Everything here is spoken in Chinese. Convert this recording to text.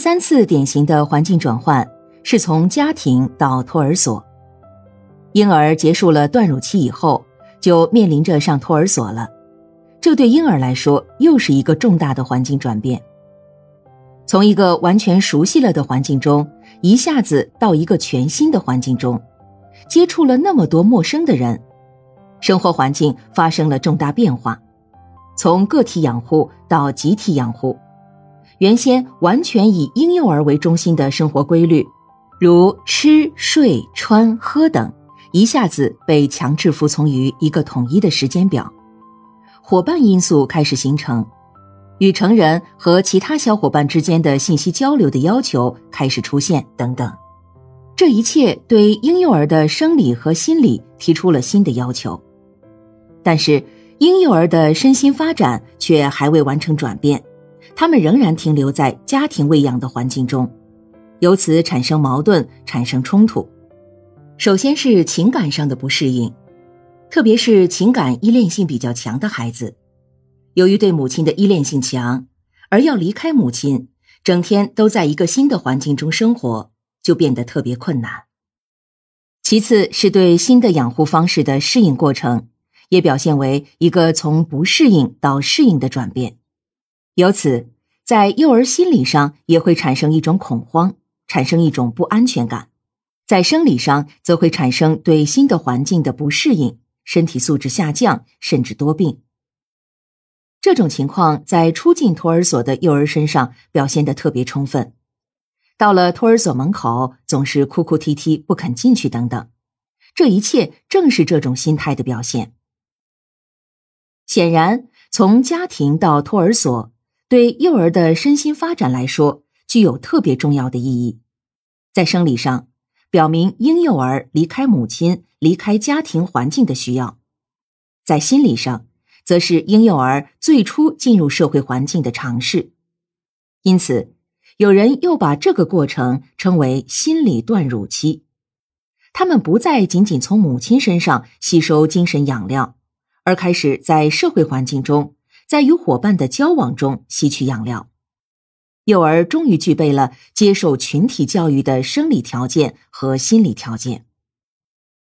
三次典型的环境转换是从家庭到托儿所。婴儿结束了断乳期以后，就面临着上托儿所了，这对婴儿来说又是一个重大的环境转变。从一个完全熟悉了的环境中，一下子到一个全新的环境中，接触了那么多陌生的人，生活环境发生了重大变化，从个体养护到集体养护，原先完全以婴幼儿为中心的生活规律，如吃、睡、穿、喝等。一下子被强制服从于一个统一的时间表，伙伴因素开始形成，与成人和其他小伙伴之间的信息交流的要求开始出现，等等。这一切对婴幼儿的生理和心理提出了新的要求，但是婴幼儿的身心发展却还未完成转变，他们仍然停留在家庭喂养的环境中，由此产生矛盾，产生冲突。首先是情感上的不适应，特别是情感依恋性比较强的孩子，由于对母亲的依恋性强，而要离开母亲，整天都在一个新的环境中生活，就变得特别困难。其次是对新的养护方式的适应过程，也表现为一个从不适应到适应的转变，由此在幼儿心理上也会产生一种恐慌，产生一种不安全感。在生理上，则会产生对新的环境的不适应，身体素质下降，甚至多病。这种情况在初进托儿所的幼儿身上表现得特别充分。到了托儿所门口，总是哭哭啼啼，不肯进去等等。这一切正是这种心态的表现。显然，从家庭到托儿所，对幼儿的身心发展来说，具有特别重要的意义。在生理上，表明婴幼儿离开母亲、离开家庭环境的需要，在心理上，则是婴幼儿最初进入社会环境的尝试。因此，有人又把这个过程称为心理断乳期。他们不再仅仅从母亲身上吸收精神养料，而开始在社会环境中，在与伙伴的交往中吸取养料。幼儿终于具备了接受群体教育的生理条件和心理条件。